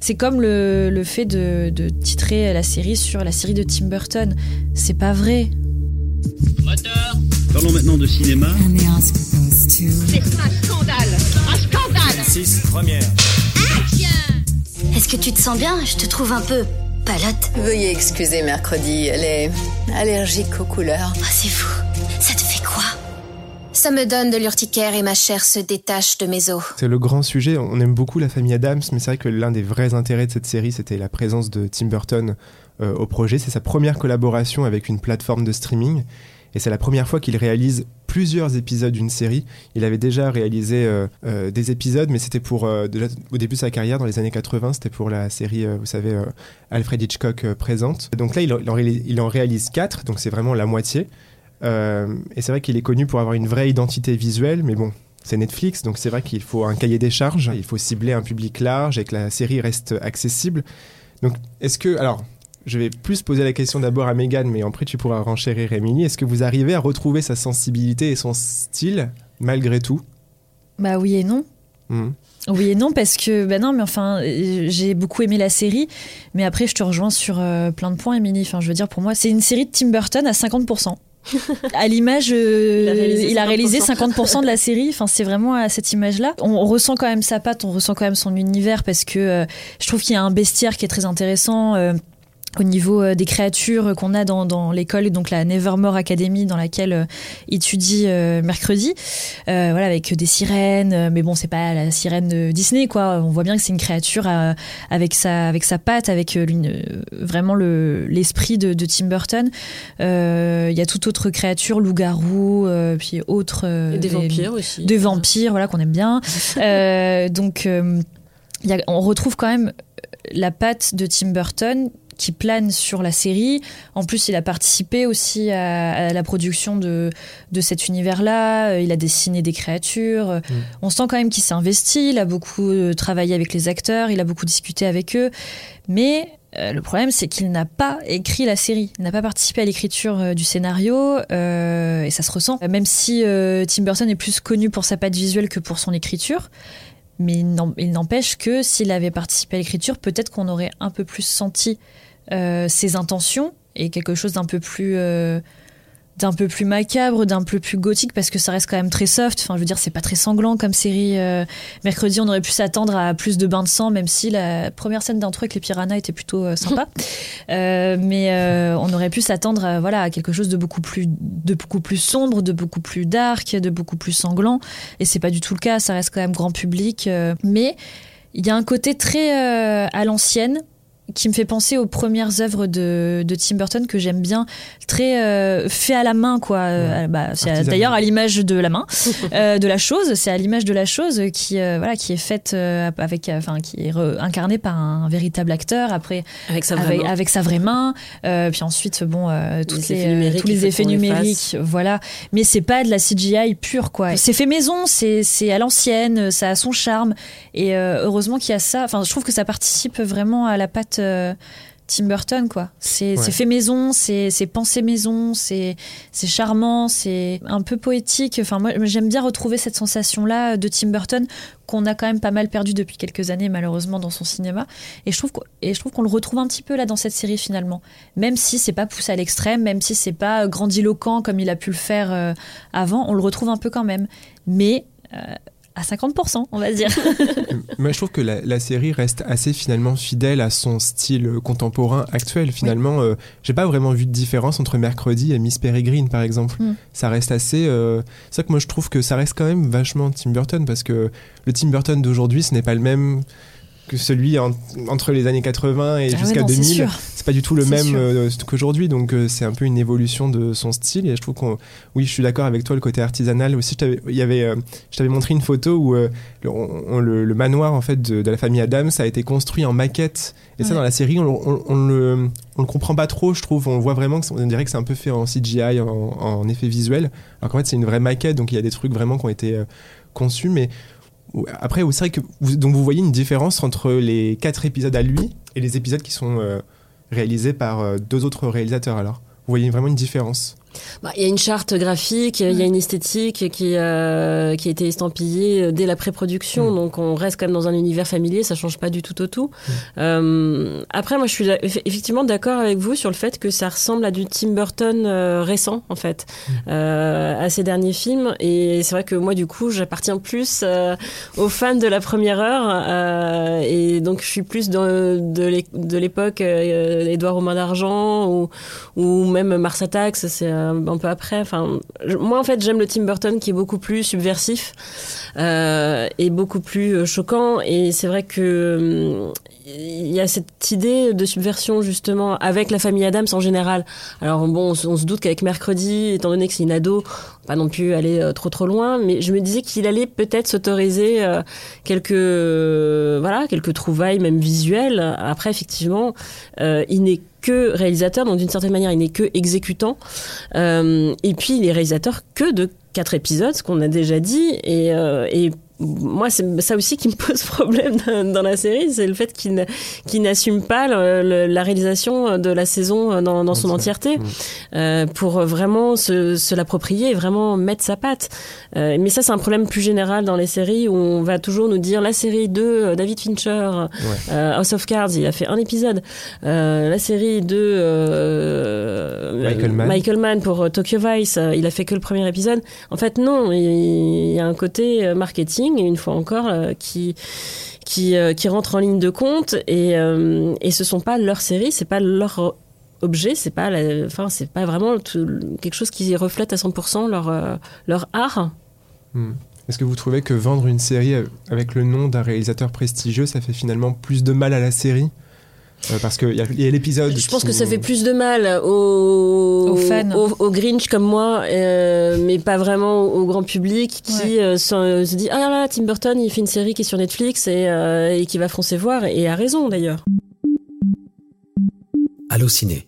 C'est comme le, le fait de, de titrer la série sur la série de Tim Burton. C'est pas vrai. Moteur Parlons maintenant de cinéma. C'est un scandale Un scandale 6, première. Est-ce que tu te sens bien? Je te trouve un peu palote. Veuillez excuser mercredi, elle est allergique aux couleurs. Oh, c'est fou. Ça me donne de l'urticaire et ma chair se détache de mes os. C'est le grand sujet. On aime beaucoup la famille Adams, mais c'est vrai que l'un des vrais intérêts de cette série, c'était la présence de Tim Burton euh, au projet. C'est sa première collaboration avec une plateforme de streaming. Et c'est la première fois qu'il réalise plusieurs épisodes d'une série. Il avait déjà réalisé euh, euh, des épisodes, mais c'était pour, déjà, au début de sa carrière, dans les années 80, c'était pour la série, vous savez, Alfred Hitchcock présente. Donc là, il en, il en réalise quatre, donc c'est vraiment la moitié. Euh, et c'est vrai qu'il est connu pour avoir une vraie identité visuelle, mais bon, c'est Netflix, donc c'est vrai qu'il faut un cahier des charges, il faut cibler un public large et que la série reste accessible. Donc, est-ce que, alors, je vais plus poser la question d'abord à Megan, mais après tu pourras renchérir Émilie. Est-ce que vous arrivez à retrouver sa sensibilité et son style malgré tout? Bah oui et non. Mhm. Oui et non parce que bah non mais enfin j'ai beaucoup aimé la série mais après je te rejoins sur euh, plein de points Émilie enfin je veux dire pour moi c'est une série de Tim Burton à 50%. À l'image euh, Il a réalisé il a réalisé 50%. 50% de la série enfin c'est vraiment à cette image là on, on ressent quand même sa patte on ressent quand même son univers parce que euh, je trouve qu'il y a un bestiaire qui est très intéressant euh, au niveau euh, des créatures qu'on a dans, dans l'école, donc la Nevermore Academy dans laquelle euh, étudie euh, mercredi, euh, voilà avec des sirènes, mais bon c'est pas la sirène de Disney quoi. On voit bien que c'est une créature avec sa avec sa patte, avec vraiment le l'esprit de, de Tim Burton. Il y a toute autre créature, loup-garou, puis autres Et des vampires aussi. des vampires, voilà qu'on aime bien. Donc, il y a- on retrouve quand même la patte de Tim Burton qui plane sur la série. En plus, il a participé aussi à, à la production de, de cet univers-là. Euh, Il a dessiné des créatures. Euh, On sent quand même qu'il s'est investi. Il a beaucoup euh, travaillé avec les acteurs. Il a beaucoup discuté avec eux. Mais euh, le problème, c'est qu'il n'a pas écrit la série. Il n'a pas participé à l'écriture euh, du scénario. euh, et ça se ressent. Même si Tim Burton est plus connu pour sa patte visuelle que pour son écriture. Mais il n'empêche que s'il avait participé à l'écriture, peut-être qu'on aurait un peu plus senti euh, ses intentions et quelque chose d'un peu plus euh, d'un peu plus macabre, d'un peu plus gothique parce que ça reste quand même très soft. Enfin, je veux dire, c'est pas très sanglant comme série. euh, mercredi, on aurait pu s'attendre à plus de bains de sang, même si la première scène d'intro avec les piranhas était plutôt euh, sympa. Euh, mais euh, on aurait pu s'attendre à, voilà, à quelque chose de beaucoup plus de beaucoup plus sombre, de beaucoup plus dark, de beaucoup plus sanglant. Et c'est pas du tout le cas. Ça reste quand même grand public. euh, mais il y a un côté très euh, à l'ancienne qui me fait penser aux premières œuvres de, de Tim Burton que j'aime bien, très euh, fait à la main quoi. Euh, bah, c'est d'ailleurs à l'image de la main, euh, de la chose. C'est à l'image de la chose qui euh, voilà qui est faite euh, avec, enfin qui est incarnée par un véritable acteur après Avec sa vraie avec, main. avec sa vraie main. Euh, puis ensuite bon euh, toutes Les les, effets numériques tous les effets numériques, voilà. Mais c'est pas de la CGI pure quoi. C'est fait maison, c'est c'est à l'ancienne, ça a son charme. Et euh, heureusement qu'il y a ça. Enfin, je trouve que ça participe vraiment à la patte euh, Tim Burton, quoi. C'est Ouais. fait maison, c'est pensé maison, c'est charmant, c'est un peu poétique. Enfin, moi, j'aime bien retrouver cette sensation-là de Tim Burton qu'on a quand même pas mal perdu depuis quelques années, malheureusement, dans son cinéma. Et je trouve qu'on- et je trouve qu'on le retrouve un petit peu là dans cette série finalement. Même si c'est pas poussé à l'extrême, même si c'est pas grandiloquent comme il a pu le faire euh, avant, on le retrouve un peu quand même. Mais euh, à 50%, on va dire. Moi, je trouve que la, la série reste assez finalement fidèle à son style contemporain actuel. Finalement, euh, j'ai pas vraiment vu de différence entre Mercredi et Miss Peregrine, par exemple. Mm. Ça reste assez. euh, C'est ça que moi je trouve que ça reste quand même vachement Tim Burton parce que le Tim Burton d'aujourd'hui, ce n'est pas le même que celui en- entre les années 80 et Ah jusqu'à non, c'est 2000. sûr. C'est pas du tout le même euh, qu'aujourd'hui, donc euh, c'est un peu une évolution de son style. Et je trouve qu'on, oui, je suis d'accord avec toi, le côté artisanal aussi. Je t'avais, avait, euh, je t'avais montré une photo où le, on- on- le, le manoir en fait de, de la famille Adams a été construit en maquette. Et ça, dans la série, on, on, le, on le comprend pas trop, je trouve. On voit vraiment que c'est- on dirait que c'est un peu fait en CGI, en, en effet visuel, alors qu'en fait c'est une vraie maquette. Donc il y a des trucs vraiment qui ont été conçus, mais après, c'est vrai que vous, donc vous voyez une différence entre les quatre épisodes à lui et les épisodes qui sont euh, réalisés par euh, deux autres réalisateurs. Alors, vous voyez vraiment une différence. Bah, il y a une charte graphique, il y a une esthétique qui, euh, qui a été estampillée dès la pré-production, Mm. donc on reste quand même dans un univers familier, ça change pas du tout au tout. Euh, après, moi, je suis eff- effectivement d'accord avec vous sur le fait que ça ressemble à du Tim Burton euh, récent, en fait, euh, à ses derniers films. Et c'est vrai que moi, du coup, j'appartiens plus euh, aux fans de la première heure, euh, et donc je suis plus dans, de l'é- de l'époque euh, Édouard Romain d'Argent ou, ou même Mars Attacks, c'est un, un peu après. Enfin, moi, en fait, j'aime le Tim Burton qui est beaucoup plus subversif euh, et beaucoup plus euh, choquant. Et c'est vrai que il y a cette idée de subversion justement avec la famille Adams en général. Alors bon, on, on se doute qu'avec Mercredi, étant donné que c'est une ado, pas non plus aller euh, trop trop loin, mais je me disais qu'il allait peut-être s'autoriser euh, quelques euh, voilà quelques trouvailles même visuelles. Après, effectivement, il n'est que réalisateur, donc d'une certaine manière, il n'est que exécutant. Et puis, il est réalisateur que de quatre épisodes, ce qu'on a déjà dit. Et moi, c'est ça aussi qui me pose problème dans, la série, c'est le fait qu'il n'a- qu'il n'assume pas le- la réalisation de la saison dans, dans son entièreté Mm. euh, pour vraiment se, se l'approprier et vraiment mettre sa patte. Euh, mais ça, c'est un problème plus général dans les séries où on va toujours nous dire la série de euh, David Fincher, House of Cards, il a fait un épisode. La série de euh, Michael Mann. Michael Mann pour Tokyo Vice, il a fait que le premier épisode. En fait, non, il, il y a un côté euh, une fois encore, euh, qui qui, euh, qui rentre en ligne de compte et, euh, et ce sont pas leurs séries, c'est pas leur objet, c'est pas enfin pas vraiment quelque chose qui reflète à 100% leur leur art. Hmm. Est-ce que vous trouvez que vendre une série avec le nom d'un réalisateur prestigieux, ça fait finalement plus de mal à la série? Euh, Parce qu'il y y a l'épisode. Je pense que ça fait plus de mal aux, Aux fans. aux, aux Grinch comme moi, euh, mais pas vraiment au, au grand public qui Ouais. euh, se, se dit ah là là Tim Burton il fait une série qui est sur Netflix et, euh, et qui va foncer voir et a raison d'ailleurs. Allociné,